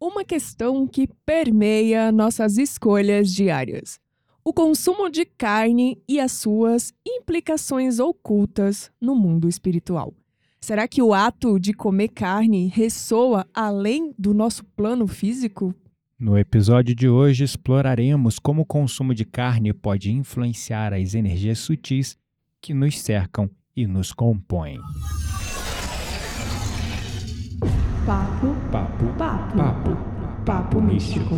uma questão que permeia nossas escolhas diárias: o consumo de carne e as suas implicações ocultas no mundo espiritual. Será que o ato de comer carne ressoa além do nosso plano físico? No episódio de hoje, exploraremos como o consumo de carne pode influenciar as energias sutis que nos cercam e nos compõem. Papo, Papo, papo, papo, papo místico.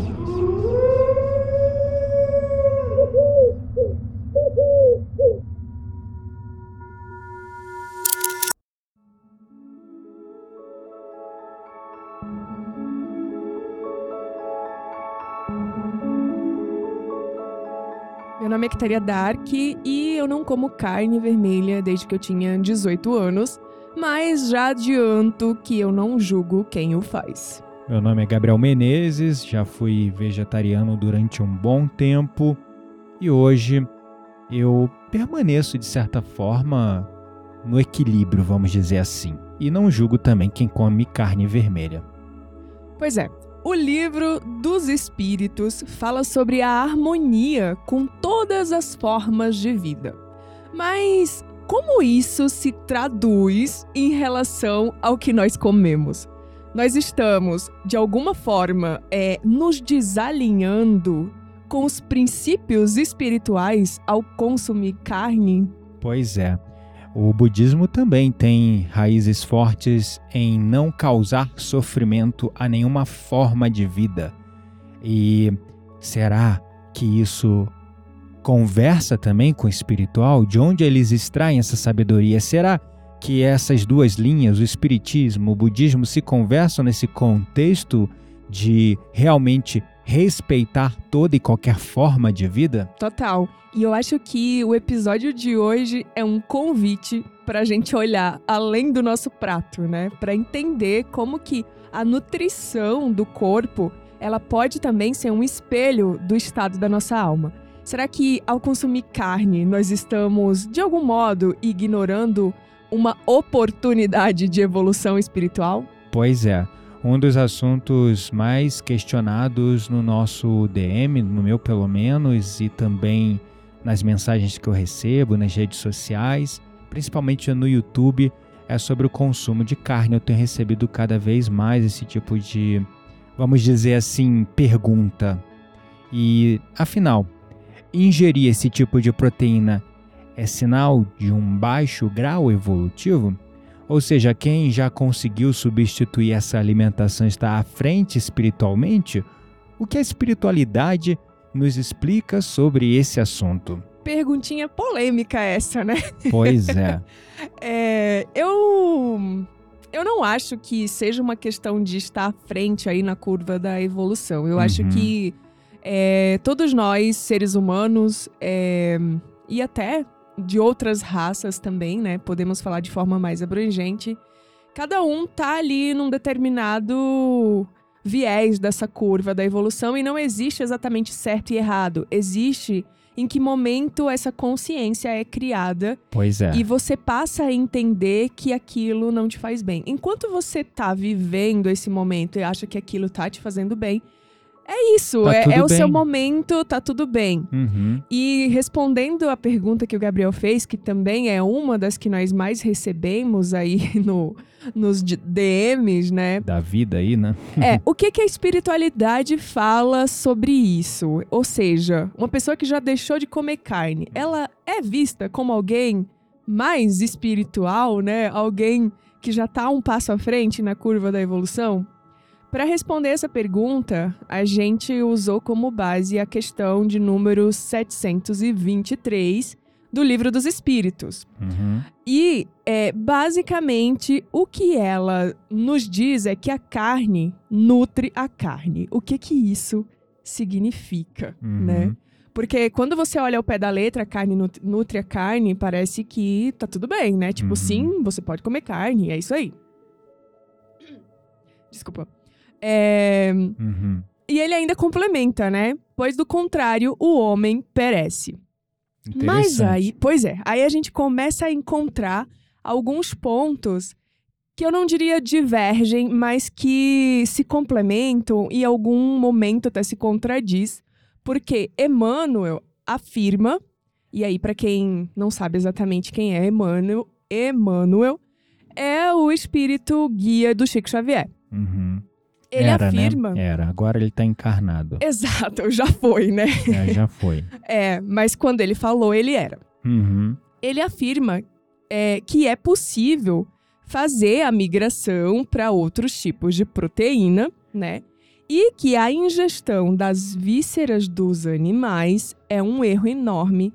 Meu nome é Kitaria Dark e eu não como carne vermelha desde que eu tinha 18 anos, mas já adianto que eu não julgo quem o faz. Meu nome é Gabriel Menezes, já fui vegetariano durante um bom tempo e hoje eu permaneço de certa forma no equilíbrio, vamos dizer assim. E não julgo também quem come carne vermelha. Pois é, o livro dos Espíritos fala sobre a harmonia com todas as formas de vida. Mas como isso se traduz em relação ao que nós comemos? Nós estamos, de alguma forma, é, nos desalinhando com os princípios espirituais ao consumir carne? Pois é. O budismo também tem raízes fortes em não causar sofrimento a nenhuma forma de vida. E será que isso conversa também com o espiritual? De onde eles extraem essa sabedoria? Será que essas duas linhas, o espiritismo, o budismo, se conversam nesse contexto de realmente respeitar toda e qualquer forma de vida? Total. E eu acho que o episódio de hoje é um convite para a gente olhar além do nosso prato, né? Para entender como que a nutrição do corpo ela pode também ser um espelho do estado da nossa alma. Será que ao consumir carne nós estamos de algum modo ignorando uma oportunidade de evolução espiritual? Pois é. Um dos assuntos mais questionados no nosso DM, no meu pelo menos, e também nas mensagens que eu recebo nas redes sociais, principalmente no YouTube, é sobre o consumo de carne. Eu tenho recebido cada vez mais esse tipo de, vamos dizer assim, pergunta. E afinal, ingerir esse tipo de proteína é sinal de um baixo grau evolutivo? Ou seja, quem já conseguiu substituir essa alimentação está à frente espiritualmente? O que a espiritualidade nos explica sobre esse assunto? Perguntinha polêmica essa, né? Pois é. é eu eu não acho que seja uma questão de estar à frente aí na curva da evolução. Eu uhum. acho que é, todos nós, seres humanos, é, e até de outras raças também, né? Podemos falar de forma mais abrangente. Cada um tá ali num determinado viés dessa curva da evolução e não existe exatamente certo e errado. Existe em que momento essa consciência é criada. Pois é. E você passa a entender que aquilo não te faz bem. Enquanto você tá vivendo esse momento e acha que aquilo tá te fazendo bem, é isso, Tá é, é o seu momento, tá tudo bem. Uhum. E respondendo a pergunta que o Gabriel fez, que também é uma das que nós mais recebemos aí no, nos DMs, né? Da vida aí, né? É, o que, que a espiritualidade fala sobre isso? Ou seja, uma pessoa que já deixou de comer carne, ela é vista como alguém mais espiritual, né? Alguém que já tá um passo à frente na curva da evolução? Para responder essa pergunta, a gente usou como base a questão de número 723 do Livro dos Espíritos. Uhum. E, é, basicamente, o que ela nos diz é que a carne nutre a carne. O que que isso significa, Uhum. né? Porque quando você olha ao pé da letra, a carne nut- nutre a carne, parece que tá tudo bem, né? Tipo, Uhum. sim, você pode comer carne, é isso aí. Desculpa. É, Uhum. E ele ainda complementa, né? Pois do contrário, o homem perece. Mas aí, pois é, aí a gente começa a encontrar alguns pontos que eu não diria divergem, mas que se complementam e em algum momento até se contradiz, porque Emmanuel afirma, e aí para quem não sabe exatamente quem é Emmanuel, Emmanuel é o espírito guia do Chico Xavier. Uhum. Ele Era, afirma. Né? Era, agora ele tá encarnado. Exato, já foi, né? É, já foi. é, mas quando ele falou, ele era. Uhum. Ele afirma é, que é possível fazer a migração para outros tipos de proteína, né? E que a ingestão das vísceras dos animais é um erro enorme.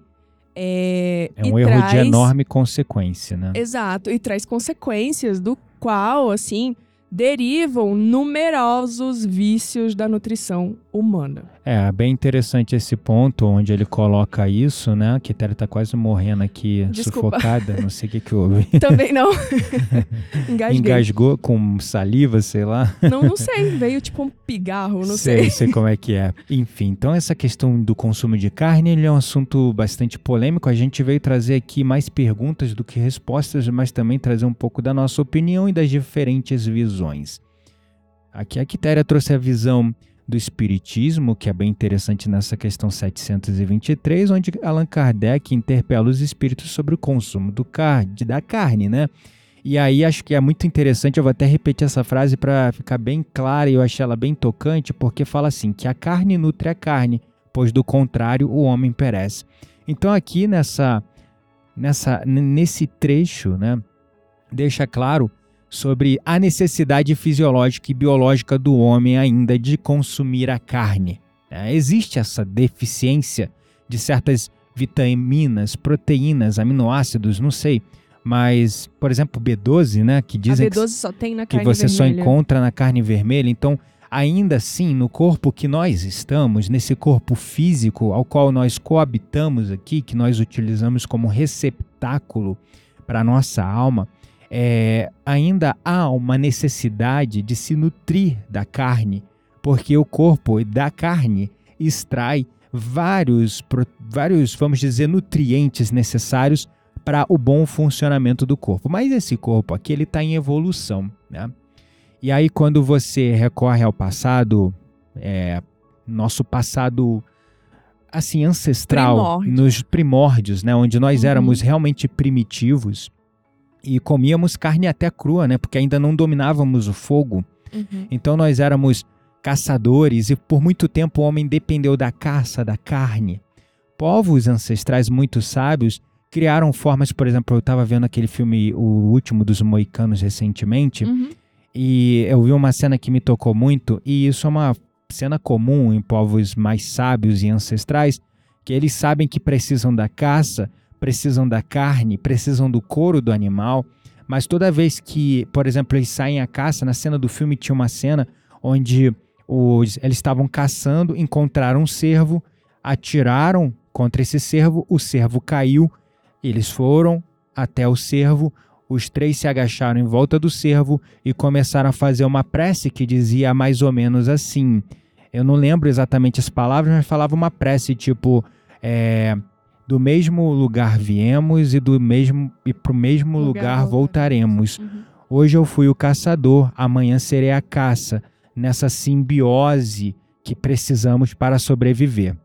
É, é um erro traz... de enorme consequência, né? Exato, e traz consequências do qual, assim, derivam numerosos vícios da nutrição humana. É, bem interessante esse ponto onde ele coloca isso, né? A Quitéria tá quase morrendo aqui, Desculpa. sufocada, não sei o que que houve. Também não. Engasguei. Engasgou com saliva, sei lá. Não, não sei, veio tipo um pigarro, não sei. Sei, sei como é que é. Enfim, então essa questão do consumo de carne, ele é um assunto bastante polêmico. A gente veio trazer aqui mais perguntas do que respostas, mas também trazer um pouco da nossa opinião e das diferentes visões. Aqui a Quitéria trouxe a visão do Espiritismo, que é bem interessante nessa questão 723, onde Allan Kardec interpela os espíritos sobre o consumo do car da carne, né? E aí acho que é muito interessante, eu vou até repetir essa frase para ficar bem clara, e eu achei ela bem tocante, porque fala assim, que a carne nutre a carne, pois do contrário o homem perece. Então aqui nessa, nessa nesse trecho, né, deixa claro sobre a necessidade fisiológica e biológica do homem ainda de consumir a carne. É, existe essa deficiência de certas vitaminas, proteínas, aminoácidos, não sei. Mas, por exemplo, B12, né? Que dizem a B12 só tem na que carne você vermelha. só encontra na carne vermelha. Então, ainda assim, no corpo que nós estamos, nesse corpo físico ao qual nós coabitamos aqui, que nós utilizamos como receptáculo para a nossa alma, é, ainda há uma necessidade de se nutrir da carne, porque o corpo da carne extrai vários, vários vamos dizer, nutrientes necessários para o bom funcionamento do corpo. Mas esse corpo aqui ele está em evolução, né? E aí quando você recorre ao passado, é, nosso passado assim ancestral, Primórdio. nos primórdios, né, onde nós Uhum. éramos realmente primitivos e comíamos carne até crua, né, porque ainda não dominávamos o fogo. Uhum. Então nós éramos caçadores e por muito tempo o homem dependeu da caça, da carne. Povos ancestrais muito sábios criaram formas, por exemplo, eu estava vendo aquele filme O Último dos Moicanos recentemente, Uhum. e eu vi uma cena que me tocou muito, e isso é uma cena comum em povos mais sábios e ancestrais, que eles sabem que precisam da caça, precisam da carne, precisam do couro do animal, mas toda vez que, por exemplo, eles saem à caça, na cena do filme tinha uma cena onde os, eles estavam caçando, encontraram um cervo, atiraram contra esse cervo, o cervo caiu, eles foram até o cervo, os três se agacharam em volta do cervo e começaram a fazer uma prece que dizia mais ou menos assim. Eu não lembro exatamente as palavras, mas falava uma prece tipo: é, do mesmo lugar viemos e do mesmo e para o mesmo Lugar lugar, voltaremos. Uhum. Hoje eu fui o caçador, amanhã serei a caça, nessa simbiose que precisamos para sobreviver.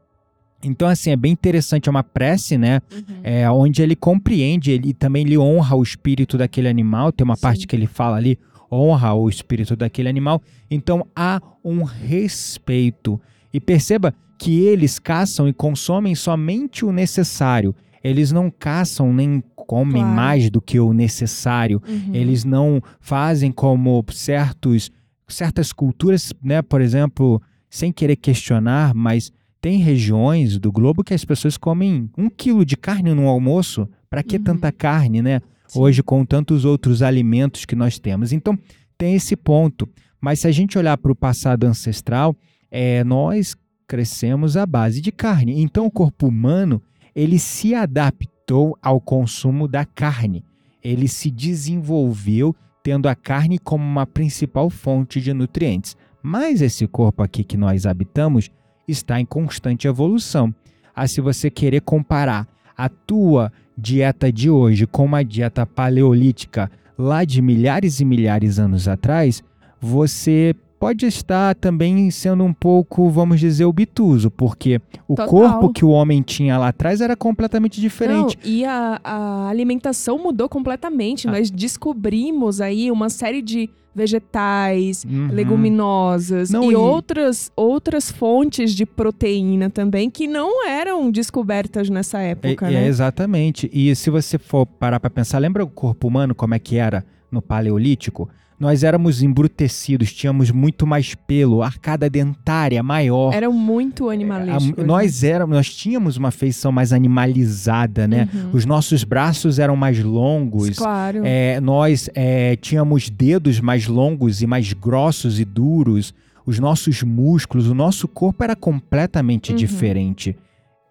Então, assim, é bem interessante, é uma prece, né? Uhum. É, onde ele compreende, ele também lhe honra o espírito daquele animal. Tem uma Sim. parte que ele fala ali, honra o espírito daquele animal. Então há um respeito. E perceba que eles caçam e consomem somente o necessário. Eles não caçam nem comem Claro. mais do que o necessário. Uhum. Eles não fazem como certos, certas culturas, né? Por exemplo, sem querer questionar, mas tem regiões do globo que as pessoas comem um quilo de carne no almoço. Para que Uhum. tanta carne, né? Sim. Hoje, com tantos outros alimentos que nós temos. Então, tem esse ponto. Mas se a gente olhar para o passado ancestral, é, nós crescemos à base de carne. Então, o corpo humano ele se adaptou ao consumo da carne. Ele se desenvolveu tendo a carne como uma principal fonte de nutrientes. Mas esse corpo aqui que nós habitamos está em constante evolução. Ah, se você querer comparar a tua dieta de hoje com uma dieta paleolítica lá de milhares e milhares de anos atrás, você pode estar também sendo um pouco, vamos dizer, obtuso, porque o Total. corpo que o homem tinha lá atrás era completamente diferente. Não, e a, a alimentação mudou completamente. Ah. Nós descobrimos aí uma série de vegetais, Uhum. leguminosas Não, e, e- outras, outras fontes de proteína também que não eram descobertas nessa É, época, é, né? exatamente. E se você for parar para pensar, lembra o corpo humano como é que era no Paleolítico? Nós éramos embrutecidos, tínhamos muito mais pelo, arcada dentária maior. Eram muito A- animalísticos. né? nós éramos, nós tínhamos uma feição mais animalizada, né? Uhum. Os nossos braços eram mais longos. Claro. É, nós é, tínhamos dedos mais longos e mais grossos e duros. Os nossos músculos, o nosso corpo era completamente Uhum. diferente.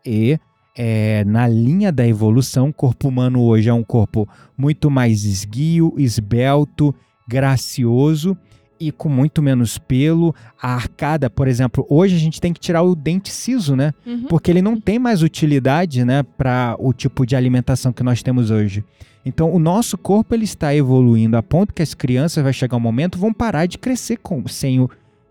E é, na linha da evolução, o corpo humano hoje é um corpo muito mais esguio, esbelto, gracioso e com muito menos pelo. A arcada, por exemplo, hoje a gente tem que tirar o dente siso, né? Uhum. porque ele não tem mais utilidade, né, para o tipo de alimentação que nós temos hoje. Então, o nosso corpo ele está evoluindo a ponto que as crianças vai chegar um momento vão parar de crescer com sem o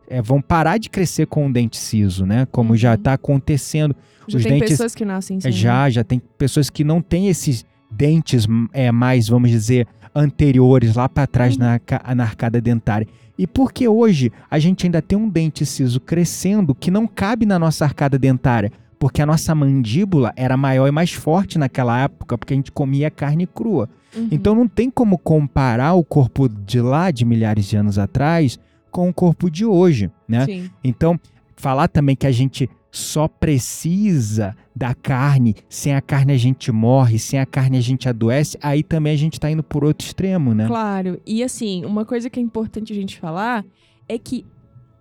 é, vão parar de crescer com o dente siso, né? Como já Uhum. está acontecendo. Já os tem dentes- pessoas que nascem sem. né? já, já tem pessoas que não têm esses dentes é, mais, vamos dizer, anteriores lá para trás Uhum. na, na arcada dentária. E porque hoje a gente ainda tem um dente siso crescendo que não cabe na nossa arcada dentária, porque a nossa mandíbula era maior e mais forte naquela época, porque a gente comia carne crua. Uhum. Então não tem como comparar o corpo de lá de milhares de anos atrás com o corpo de hoje, né? Sim. Então, falar também que a gente só precisa da carne, sem a carne a gente morre, sem a carne a gente adoece, aí também a gente tá indo por outro extremo, né? Claro. E assim, uma coisa que é importante a gente falar é que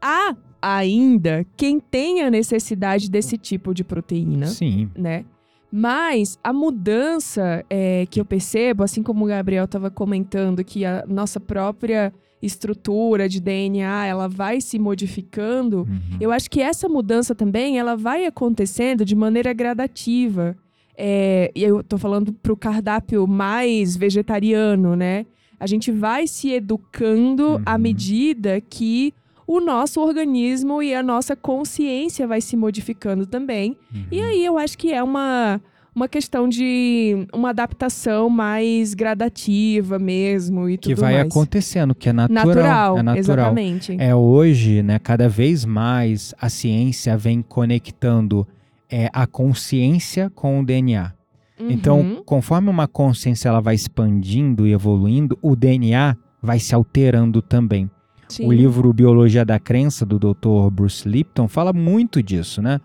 há ainda quem tenha necessidade desse tipo de proteína, Sim. né? Mas a mudança é, que eu percebo, assim como o Gabriel estava comentando, que a nossa própria estrutura de DNA ela vai se modificando, Uhum. eu acho que essa mudança também ela vai acontecendo de maneira gradativa. É, e eu tô falando pro cardápio mais vegetariano, né? A gente vai se educando à Uhum. medida que o nosso organismo e a nossa consciência vai se modificando também. E Uhum. aí eu acho que é uma, uma questão de uma adaptação mais gradativa mesmo e que tudo vai mais. acontecendo, que é natural. Natural, é natural. exatamente. É hoje, né, cada vez mais a ciência vem conectando é, a consciência com o DNA. Então, Uhum. conforme uma consciência ela vai expandindo e evoluindo, o DNA vai se alterando também. Sim. O livro Biologia da Crença, do Dr. Bruce Lipton, fala muito disso, né?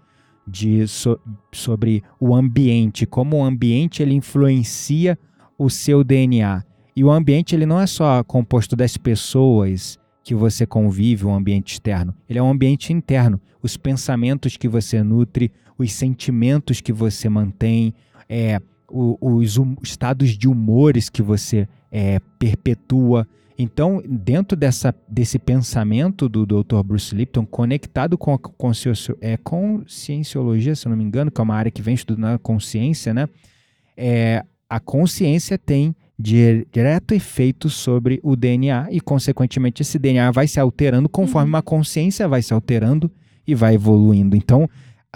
De, so- sobre o ambiente, como o ambiente ele influencia o seu DNA. E o ambiente ele não é só composto das pessoas que você convive, o ambiente externo. Ele é um ambiente interno. Os pensamentos que você nutre, os sentimentos que você mantém, é, o- os hum- estados de humores que você é, perpetua. Então, dentro dessa, desse pensamento do Dr. Bruce Lipton, conectado com a é, conscienciologia, se eu não me engano, que é uma área que vem estudando a consciência, né? É, a consciência tem di- direto efeito sobre o DNA e, consequentemente, esse DNA vai se alterando conforme Uhum. uma consciência vai se alterando e vai evoluindo. Então,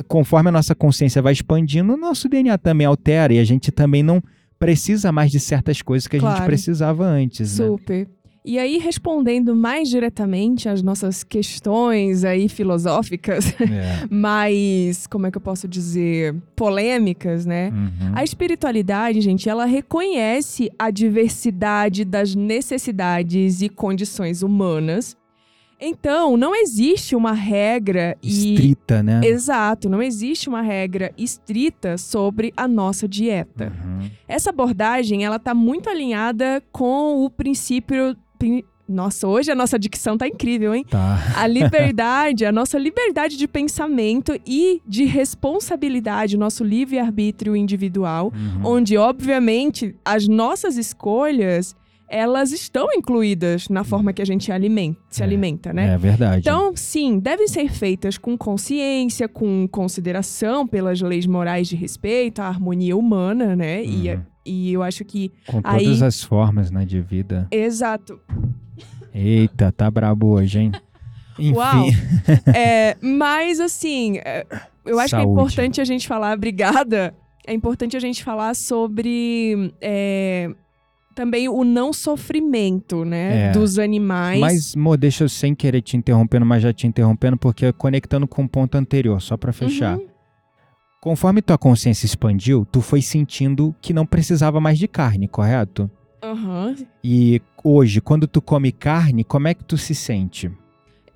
conforme a nossa consciência vai expandindo, o nosso DNA também altera e a gente também não precisa mais de certas coisas que a gente Claro. precisava antes, né? E aí, respondendo mais diretamente às nossas questões aí filosóficas, É. mais, como é que eu posso dizer, polêmicas, né? Uhum. A espiritualidade, gente, ela reconhece a diversidade das necessidades e condições humanas. Então, não existe uma regra e Estrita, né? Exato, não existe uma regra estrita sobre a nossa dieta. Uhum. Essa abordagem, ela tá muito alinhada com o princípio. Nossa, hoje a nossa dicção tá incrível, hein? Tá. A liberdade, a nossa liberdade de pensamento e de responsabilidade, nosso livre-arbítrio individual, Uhum. onde, obviamente, as nossas escolhas, elas estão incluídas na forma que a gente alimenta, se É, alimenta, né? É verdade. Então, sim, devem ser feitas com consciência, com consideração pelas leis morais de respeito à harmonia humana, né? E, Uhum. E eu acho que. Com aí... todas as formas, né, de vida. Exato. Eita, tá brabo hoje, hein? Enfim. Uau. é, mas, assim, é, eu acho Saúde. que é importante a gente falar, obrigada. É importante a gente falar sobre. É, também o não sofrimento, né? É. Dos animais. Mas, Mo, deixa eu sem querer te interrompendo, mas já te interrompendo, porque conectando com o ponto anterior, só pra fechar. Uhum. Conforme tua consciência expandiu, tu foi sentindo que não precisava mais de carne, correto? Aham. E hoje, quando tu come carne, como é que tu se sente?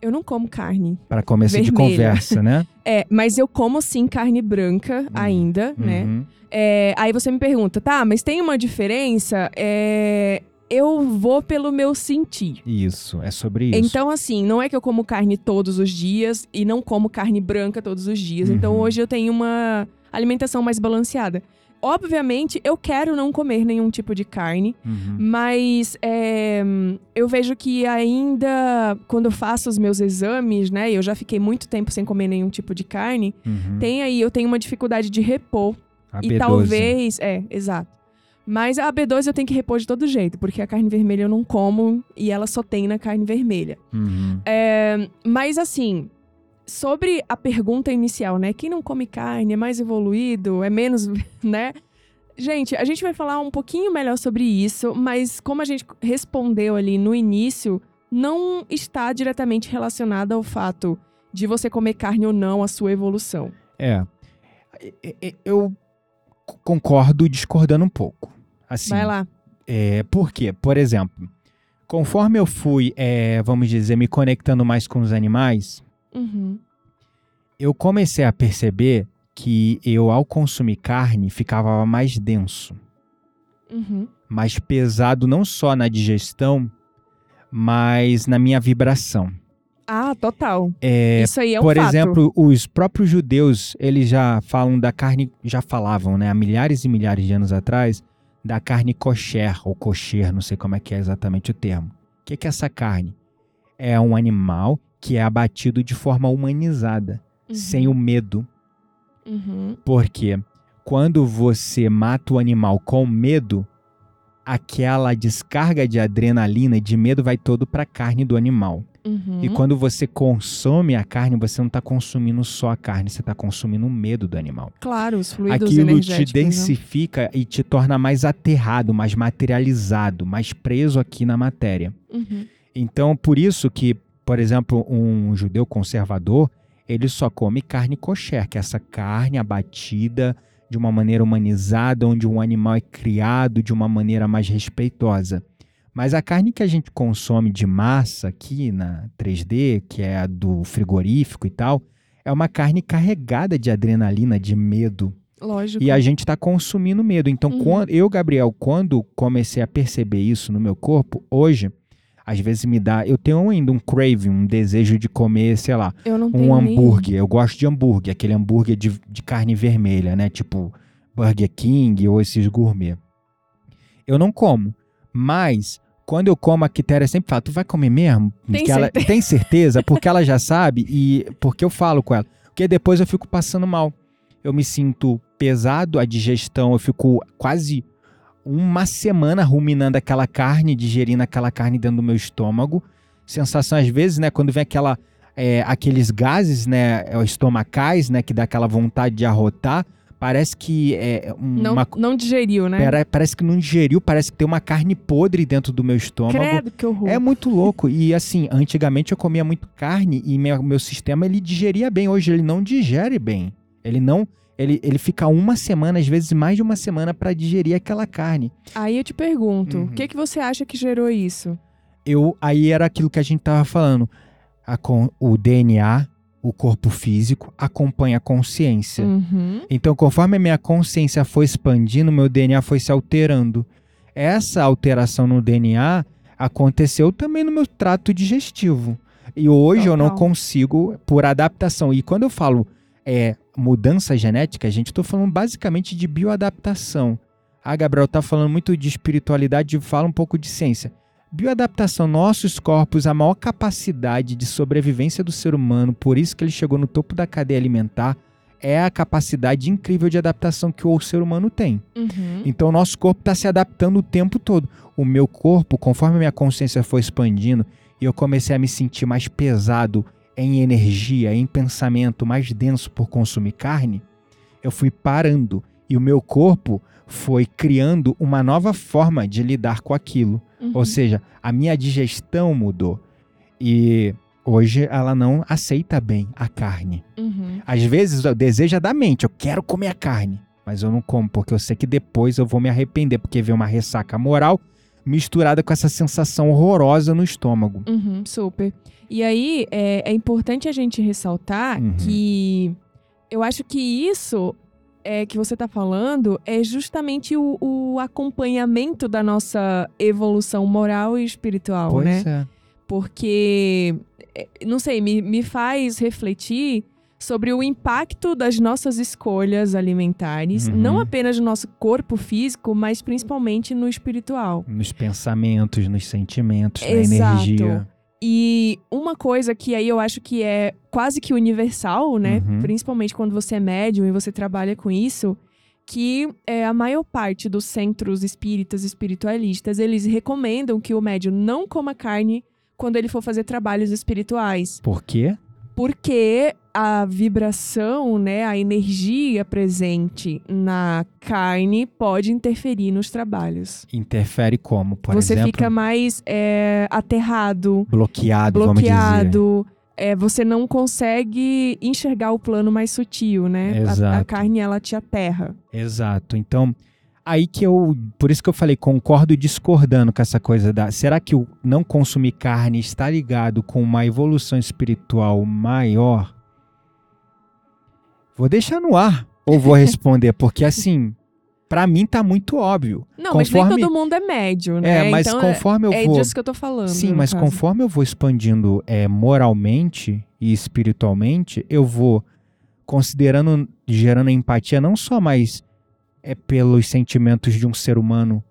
Eu não como carne. Para começo de Vermelha. conversa, né? É, mas eu como sim carne branca ainda, né? Uhum. É, aí você me pergunta, tá, mas tem uma diferença? É, eu vou pelo meu sentir. Isso, é sobre isso. Então, assim, não é que eu como carne todos os dias e não como carne branca todos os dias. Então, Uhum. hoje eu tenho uma alimentação mais balanceada. Obviamente, eu quero não comer nenhum tipo de carne, Uhum. mas é, eu vejo que ainda, quando eu faço os meus exames, né? Eu já fiquei muito tempo sem comer nenhum tipo de carne. Uhum. Tem aí, eu tenho uma dificuldade de repor. A E B12. talvez. É, exato. Mas a B12 eu tenho que repor de todo jeito, porque a carne vermelha eu não como e ela só tem na carne vermelha. Uhum. É, mas assim, sobre a pergunta inicial, né? Quem não come carne é mais evoluído, é menos, né? Gente, a gente vai falar um pouquinho melhor sobre isso, mas como a gente respondeu ali no início, não está diretamente relacionado ao fato de você comer carne ou não a sua evolução. É. Eu concordo discordando um pouco. Assim, Vai lá. É, por quê? Por exemplo, conforme eu fui, é, vamos dizer, me conectando mais com os animais, Uhum. eu comecei a perceber que eu, ao consumir carne, ficava mais denso, Uhum. mais pesado não só na digestão, mas na minha vibração. Ah, total. É, Isso aí é um por fato. exemplo, os próprios judeus, eles já falam da carne, já falavam, né, há milhares e milhares de anos atrás, da carne kosher, ou kosher, não sei como é que é exatamente o termo. O que que é essa carne? É um animal que é abatido de forma humanizada, Uhum. sem o medo. Uhum. Porque quando você mata o animal com medo, aquela descarga de adrenalina e de medo vai todo para a carne do animal. Uhum. E quando você consome a carne, você não está consumindo só a carne, você está consumindo o medo do animal. Claro, os fluidos Aquilo te né? densifica e te torna mais aterrado, mais materializado, mais preso aqui na matéria. Uhum. Então, por isso que, por exemplo, um judeu conservador, ele só come carne kosher, que é essa carne abatida de uma maneira humanizada, onde um animal é criado de uma maneira mais respeitosa. Mas a carne que a gente consome de massa aqui na 3D, que é a do frigorífico e tal, é uma carne carregada de adrenalina, de medo. Lógico. E a gente está consumindo medo. Então, Uhum. quando, eu, Gabriel, quando comecei a perceber isso no meu corpo, hoje, às vezes me dá. Eu tenho ainda um craving, um desejo de comer, sei lá, Eu não um tenho nem- hambúrguer. Eu gosto de hambúrguer, aquele hambúrguer de, de carne vermelha, né? Tipo Burger King ou esses gourmet. Eu não como. Mas, quando eu como, a Quitéria sempre fala: Tu vai comer mesmo? Tem Porque ela, certeza. tem certeza? Porque ela já sabe e porque eu falo com ela. Porque depois eu fico passando mal. Eu me sinto pesado, a digestão, eu fico quase uma semana ruminando aquela carne, digerindo aquela carne dentro do meu estômago. Sensação, às vezes, né, quando vem aquela, é, aqueles gases, né, é, estomacais, né, que dá aquela vontade de arrotar, parece que é Não, uma, não digeriu, né? pera- parece que não digeriu, parece que tem uma carne podre dentro do meu estômago. Credo, que horror. É muito louco. E assim, antigamente eu comia muito carne e meu, meu sistema ele digeria bem. Hoje ele não digere bem. Ele não. Ele, ele fica uma semana, às vezes mais de uma semana, para digerir aquela carne. Aí eu te pergunto, Uhum. o que, que você acha que gerou isso? Eu, aí era aquilo que a gente tava falando. A o DNA, o corpo físico, acompanha a consciência. Uhum. Então, conforme a minha consciência foi expandindo, meu DNA foi se alterando. Essa alteração no DNA aconteceu também no meu trato digestivo. E hoje eu não Total. consigo, por adaptação. E quando eu falo é, mudança genética, gente, estou falando basicamente de bioadaptação. Ah, Gabriel tá falando muito de espiritualidade, fala um pouco de ciência. Bioadaptação, nossos corpos, a maior capacidade de sobrevivência do ser humano, por isso que ele chegou no topo da cadeia alimentar, é a capacidade incrível de adaptação que o ser humano tem. Uhum. Então, o nosso corpo está se adaptando o tempo todo. O meu corpo, conforme a minha consciência foi expandindo e eu comecei a me sentir mais pesado em energia, em pensamento, mais denso por consumir carne, eu fui parando e o meu corpo foi criando uma nova forma de lidar com aquilo. Uhum. Ou seja, a minha digestão mudou. E hoje ela não aceita bem a carne. Uhum. Às vezes o desejo da mente, eu quero comer a carne, mas eu não como porque eu sei que depois eu vou me arrepender porque vem uma ressaca moral misturada com essa sensação horrorosa no estômago. Uhum, super. E aí é, é importante a gente ressaltar Uhum. que eu acho que isso é que você está falando é justamente o, o acompanhamento da nossa evolução moral e espiritual, pois né? é. Porque, é, não sei, me, me faz refletir sobre o impacto das nossas escolhas alimentares, Uhum. não apenas no nosso corpo físico, mas principalmente no espiritual. Nos pensamentos, nos sentimentos, Exato. na energia. E uma coisa que aí eu acho que é quase que universal, né? Uhum. Principalmente quando você é médium e você trabalha com isso, que é, a maior parte dos centros espíritas espiritualistas, eles recomendam que o médium não coma carne quando ele for fazer trabalhos espirituais. Por quê? Porque a vibração, né, a energia presente na carne pode interferir nos trabalhos. Interfere como, por você exemplo? fica mais é, aterrado, bloqueado, bloqueado. É, você não consegue enxergar o plano mais sutil, né? A- A, Exato. carne, ela te aterra. Exato. Então, aí que eu. Por isso que eu falei, concordo discordando com essa coisa da. Será que o não consumir carne está ligado com uma evolução espiritual maior? Vou deixar no ar ou vou responder, porque assim, pra mim tá muito óbvio. Não, mas nem Conforme- todo mundo é médio, né? É, mas então, conforme eu é, vou. é disso que eu tô falando. Sim, mas caso. conforme eu vou expandindo é, moralmente e espiritualmente, eu vou considerando, gerando empatia não só mais é, pelos sentimentos de um ser humano,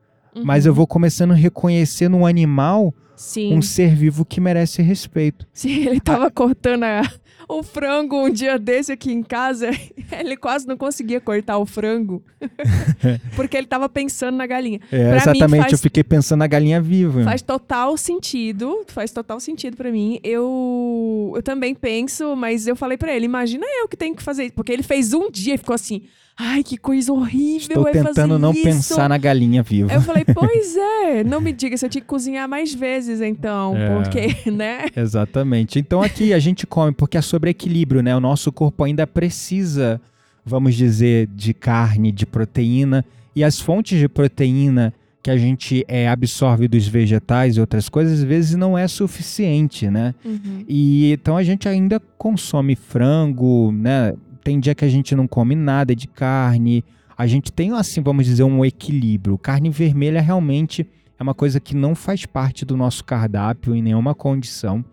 mas Uhum. eu vou começando a reconhecer no animal Sim. um ser vivo que merece respeito. Sim, ele tava cortando a- o frango um dia desse aqui em casa. Ele quase não conseguia cortar o frango. porque ele tava pensando na galinha. É, Pra mim exatamente, faz- eu fiquei pensando na galinha viva. Faz total sentido, faz total sentido pra mim. Eu, eu também penso, mas eu falei pra ele, imagina eu que tenho que fazer isso. Porque ele fez um dia e ficou assim, ai, que coisa horrível Estou é fazer tentando não isso. pensar na galinha viva. Eu falei, pois é, não me diga, você tinha que cozinhar mais vezes então, É. porque, né? Exatamente. Então aqui a gente come porque é sobre equilíbrio, né? O nosso corpo ainda precisa, vamos dizer, de carne, de proteína e as fontes de proteína que a gente é, absorve dos vegetais e outras coisas às vezes não é suficiente, né? Uhum. E então a gente ainda consome frango, né? Tem dia que a gente não come nada de carne. A gente tem assim, vamos dizer, um equilíbrio. Carne vermelha realmente é uma coisa que não faz parte do nosso cardápio em nenhuma condição.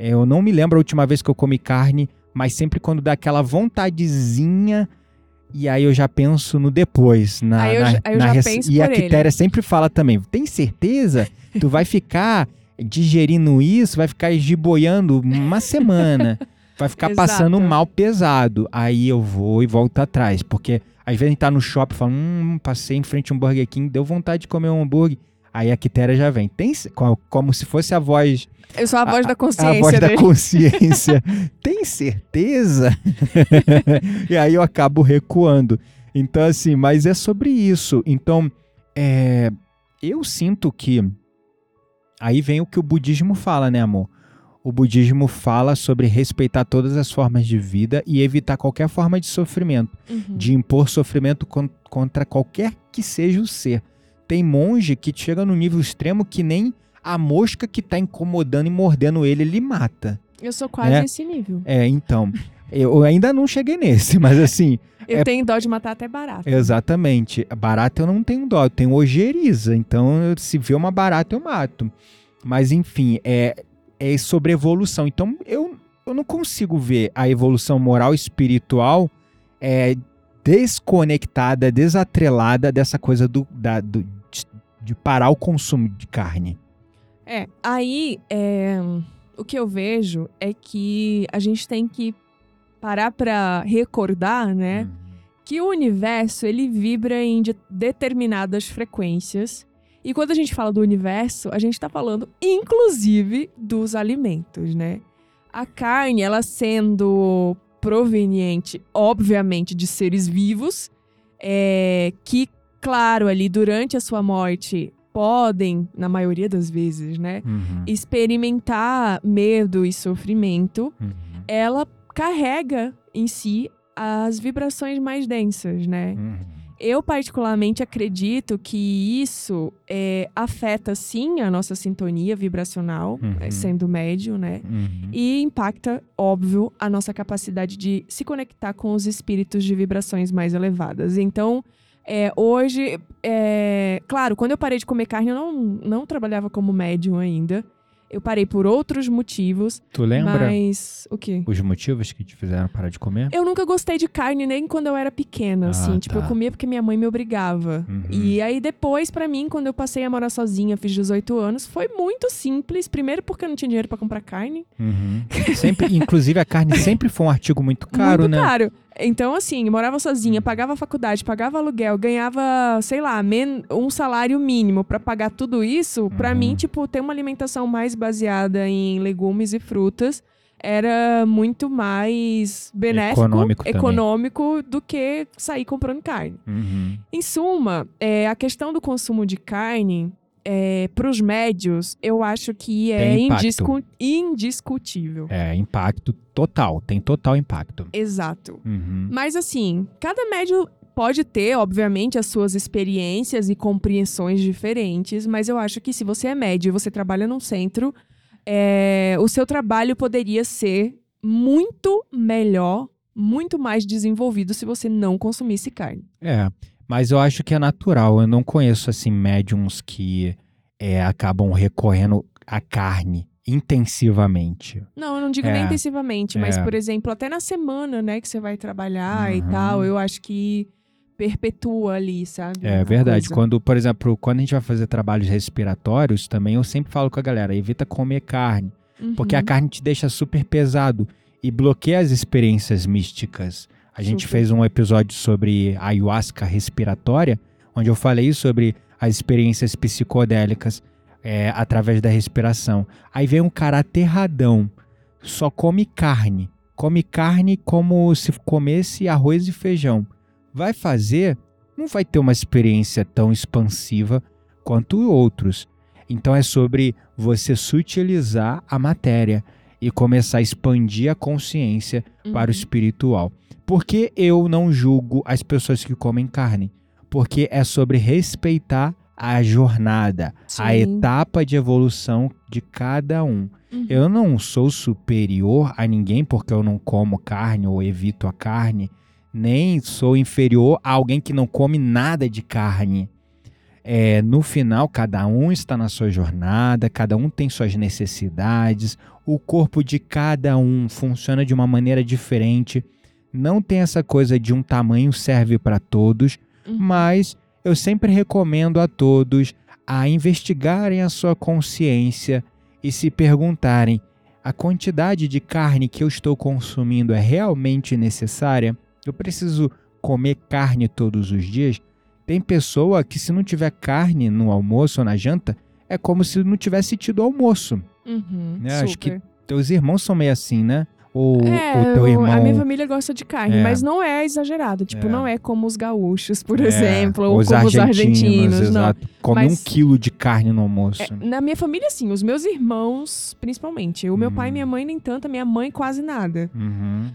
Eu não me lembro a última vez que eu comi carne, mas sempre quando dá aquela vontadezinha e aí eu já penso no depois, na, Aí eu na- aí eu na já rec- penso E a. Quitéria sempre fala também, tem certeza? Tu vai ficar digerindo isso, vai ficar esgiboiando uma semana. Vai ficar passando mal pesado. Aí eu vou e volto atrás. Porque às vezes a gente tá no shopping e fala, hum, passei em frente a um Burger King, deu vontade de comer um hambúrguer. Aí a Quitéria já vem. Tem, como se fosse a voz, Eu sou a voz da consciência a voz da dele. consciência. Tem certeza? e aí eu acabo recuando. Então, assim, mas é sobre isso. Então, é, eu sinto que. Aí vem o que o budismo fala, né, amor? O budismo fala sobre respeitar todas as formas de vida e evitar qualquer forma de sofrimento, Uhum. de impor sofrimento con- contra qualquer que seja o ser. Tem monge que chega no nível extremo que nem a mosca que tá incomodando e mordendo ele, ele mata. Eu sou quase né? esse nível. É, então. Eu ainda não cheguei nesse, mas assim, Eu É- tenho dó de matar até barato. exatamente. Barata eu não tenho dó, eu tenho ojeriza. Então, se vê uma barata, eu mato. Mas, enfim, é, é sobre evolução. Então, eu, eu não consigo ver a evolução moral e espiritual é, desconectada, desatrelada dessa coisa do, da- do- de, parar o consumo de carne. É, aí é, o que eu vejo é que a gente tem que parar para recordar, né, Uhum. que o universo ele vibra em de- determinadas frequências. E quando a gente fala do universo, a gente está falando inclusive dos alimentos, né? A carne, ela sendo proveniente, obviamente, de seres vivos, é, que, claro, ali durante a sua morte podem, na maioria das vezes, né, Uhum. experimentar medo e sofrimento, Uhum. ela carrega em si as vibrações mais densas, né? Uhum. Eu, particularmente, acredito que isso é, afeta, sim, a nossa sintonia vibracional, Uhum. eh, sendo médio, né? Uhum. E impacta, óbvio, a nossa capacidade de se conectar com os espíritos de vibrações mais elevadas. Então, é, hoje, é, claro, quando eu parei de comer carne, eu não, não trabalhava como médium ainda. Eu parei por outros motivos, Tu lembra mas o quê? os motivos que te fizeram parar de comer? Eu nunca gostei de carne nem quando eu era pequena, Ah, assim. Tipo, tá. eu comia porque minha mãe me obrigava. Uhum. E aí depois, pra mim, quando eu passei a morar sozinha, fiz 18 anos, foi muito simples. Primeiro porque eu não tinha dinheiro pra comprar carne. Uhum. Sempre, inclusive, a carne sempre foi um artigo muito caro, muito né? caro. Então, assim, morava sozinha, pagava faculdade, pagava aluguel, ganhava, sei lá, um salário mínimo pra pagar tudo isso. Pra Uhum. mim, tipo, ter uma alimentação mais baseada em legumes e frutas era muito mais benéfico, Econômico econômico do que sair comprando carne. Uhum. Em suma, é, a questão do consumo de carne, para os médios, eu acho que é indiscu- indiscutível. É, impacto total. Tem total impacto. Exato. Uhum. Mas assim, cada médio pode ter, obviamente, as suas experiências e compreensões diferentes, mas eu acho que se você é médio e você trabalha num centro, é, o seu trabalho poderia ser muito melhor, muito mais desenvolvido se você não consumisse carne. É, mas eu acho que é natural. Eu não conheço, assim, médiums que é, acabam recorrendo à carne intensivamente. Não, eu não digo É, nem intensivamente, mas, é. por exemplo, até na semana, né, que você vai trabalhar e Uhum. tal, eu acho que perpetua ali, sabe? É verdade. coisa. Quando, por exemplo, quando a gente vai fazer trabalhos respiratórios, também eu sempre falo com a galera, evita comer carne, porque a Uhum. carne te deixa super pesado e bloqueia as experiências místicas. A gente Super. fez um episódio sobre ayahuasca respiratória, onde eu falei sobre as experiências psicodélicas é, através da respiração. Aí vem um cara aterradão, só come carne. Come carne como se comesse arroz e feijão. Vai fazer, não vai ter uma experiência tão expansiva quanto outros. Então é sobre você sutilizar a matéria e começar a expandir a consciência para o Uhum. espiritual. Por que eu não julgo as pessoas que comem carne? Porque é sobre respeitar a jornada, a Sim. etapa de evolução de cada um. Uhum. Eu não sou superior a ninguém porque eu não como carne ou evito a carne, nem sou inferior a alguém que não come nada de carne. É, no final, cada um está na sua jornada, cada um tem suas necessidades, o corpo de cada um funciona de uma maneira diferente. Não tem essa coisa de um tamanho serve para todos, Uhum. mas eu sempre recomendo a todos a investigarem a sua consciência e se perguntarem: a quantidade de carne que eu estou consumindo é realmente necessária? Eu preciso comer carne todos os dias? Tem pessoa que, se não tiver carne no almoço ou na janta, é como se não tivesse tido almoço. Uhum, né, acho que. Teus irmãos são meio assim, né? Ou É, o teu eu- irmão. a minha família gosta de carne, É. mas não é exagerado. Tipo, É. não é como os gaúchos, por É, exemplo, ou os como os argentinos, argentinos. Não. exato. Come Mas- um quilo de carne no almoço. É, na minha família, sim. Os meus irmãos, principalmente. O meu pai e minha mãe, nem tanto. A minha mãe, quase nada. Uhum.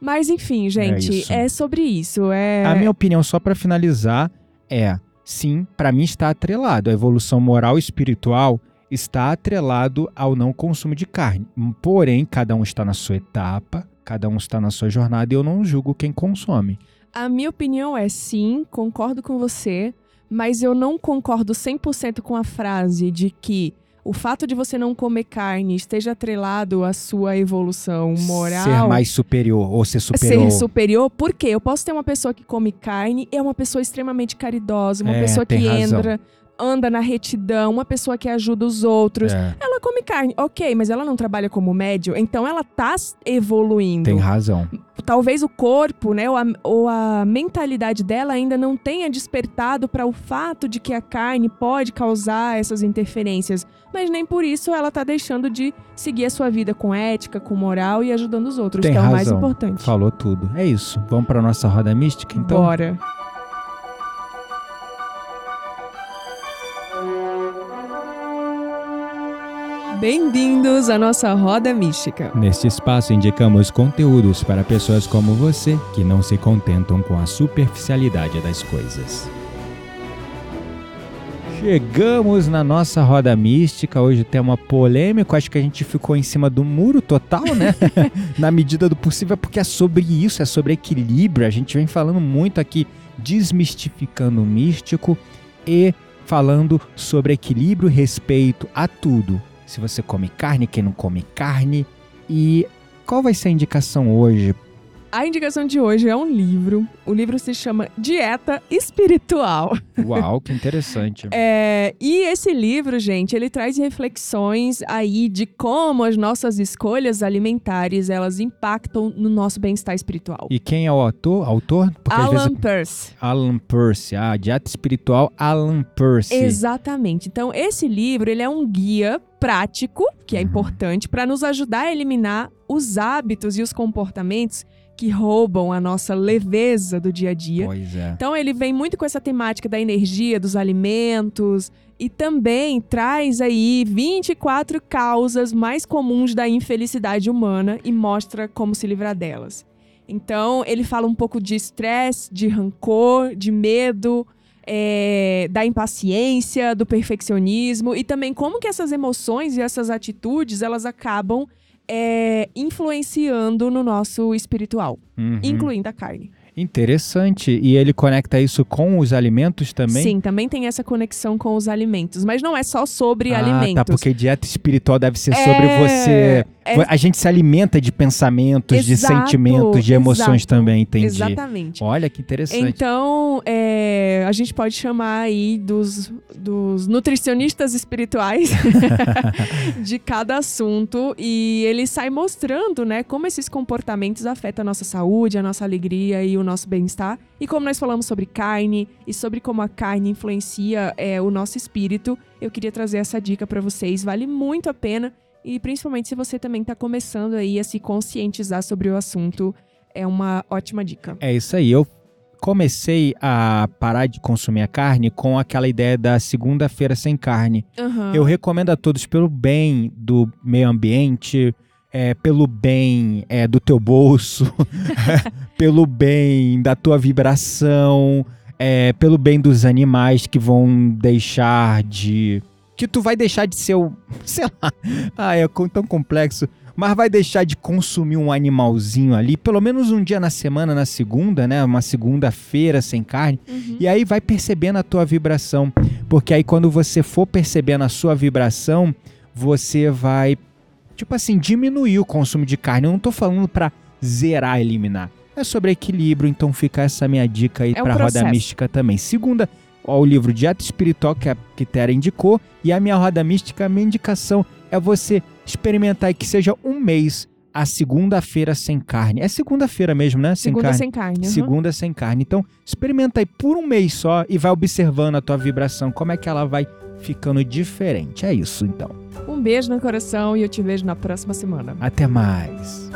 Mas, enfim, gente, isso. é, sobre isso. É... A minha opinião, só pra finalizar, é: sim, pra mim está atrelado. A evolução moral e espiritual está atrelado ao não consumo de carne. Porém, cada um está na sua etapa, cada um está na sua jornada e eu não julgo quem consome. A minha opinião é sim, concordo com você, mas eu não concordo 100% com a frase de que o fato de você não comer carne esteja atrelado à sua evolução moral. Ser mais superior ou ser superior. Ser superior, por quê? Eu posso ter uma pessoa que come carne e é uma pessoa extremamente caridosa, uma É, pessoa que razão. entra anda na retidão, uma pessoa que ajuda os outros. É, Ela come carne, ok, mas ela não trabalha como médio, então ela tá evoluindo. tem razão. Talvez o corpo, né, ou a, ou a mentalidade dela ainda não tenha despertado para o fato de que a carne pode causar essas interferências, mas nem por isso ela tá deixando de seguir a sua vida com ética, com moral e ajudando os outros, Tem que é o mais razão. importante. Falou tudo. É isso. Vamos para nossa roda mística, então? Bora. Bem-vindos à nossa roda mística. Neste espaço indicamos conteúdos para pessoas como você que não se contentam com a superficialidade das coisas. Chegamos na nossa roda mística, hoje o tema polêmico, acho que a gente ficou em cima do muro total, né? na medida do possível, porque é sobre isso, é sobre equilíbrio. A gente vem falando muito aqui, desmistificando o místico e falando sobre equilíbrio e respeito a tudo. Se você come carne, quem não come carne, e qual vai ser a indicação hoje? A indicação de hoje é um livro. O livro se chama Dieta Espiritual. Uau, que interessante. É, e esse livro, gente, ele traz reflexões aí de como as nossas escolhas alimentares elas impactam no nosso bem-estar espiritual. E quem é o autor? Autor? Porque Alan vezes Peirce. Alan Percy, ah, dieta espiritual Alan Percy. Exatamente. Então, esse livro, ele é um guia prático, que é Uhum. importante, para nos ajudar a eliminar os hábitos e os comportamentos que roubam a nossa leveza do dia a dia. Pois é. Então ele vem muito com essa temática da energia, dos alimentos e também traz aí 24 causas mais comuns da infelicidade humana e mostra como se livrar delas. Então ele fala um pouco de estresse, de rancor, de medo, é, da impaciência, do perfeccionismo e também como que essas emoções e essas atitudes elas acabam é, influenciando no nosso espiritual, Uhum. incluindo a carne. Interessante. E ele conecta isso com os alimentos também? Sim, também tem essa conexão com os alimentos, mas não é só sobre ah, alimentos. tá, porque dieta espiritual deve ser É, sobre você. é- A gente se alimenta de pensamentos, de Exato, sentimentos, de emoções exato. também, entendi. Exatamente. Olha que interessante. Então, é, a gente pode chamar aí dos, dos nutricionistas espirituais de cada assunto e ele sai mostrando, né, como esses comportamentos afetam a nossa saúde, a nossa alegria e o nosso bem-estar. E como nós falamos sobre carne e sobre como a carne influencia é, o nosso espírito, eu queria trazer essa dica para vocês. Vale muito a pena e principalmente se você também está começando aí a se conscientizar sobre o assunto, é uma ótima dica. É isso aí. Eu comecei a parar de consumir a carne com aquela ideia da segunda-feira sem carne. Aham. Eu recomendo a todos pelo bem do meio ambiente, é, pelo bem é, do teu bolso, pelo bem da tua vibração, é, pelo bem dos animais que vão deixar de. Que tu vai deixar de ser o. Sei lá. Ah, é tão complexo. Mas vai deixar de consumir um animalzinho ali, pelo menos um dia na semana, na segunda, né? Uma segunda-feira sem carne. Uhum. E aí vai percebendo a tua vibração. Porque aí quando você for percebendo a sua vibração, você vai, tipo assim, diminuir o consumo de carne. Eu não tô falando pra zerar, eliminar. É sobre equilíbrio, então fica essa minha dica aí É um pra Roda processo. Mística também. Segunda, ó, o livro Dieta Espiritual que a Kitera indicou. E a minha Roda Mística, a minha indicação é você experimentar que seja um mês a segunda-feira sem carne. É segunda-feira mesmo, né? Sem Segunda carne. sem carne. aham. Segunda sem carne. Então, experimenta aí por um mês só e vai observando a tua vibração, como é que ela vai ficando diferente. É isso, então. Um beijo no coração e eu te vejo na próxima semana. Até mais.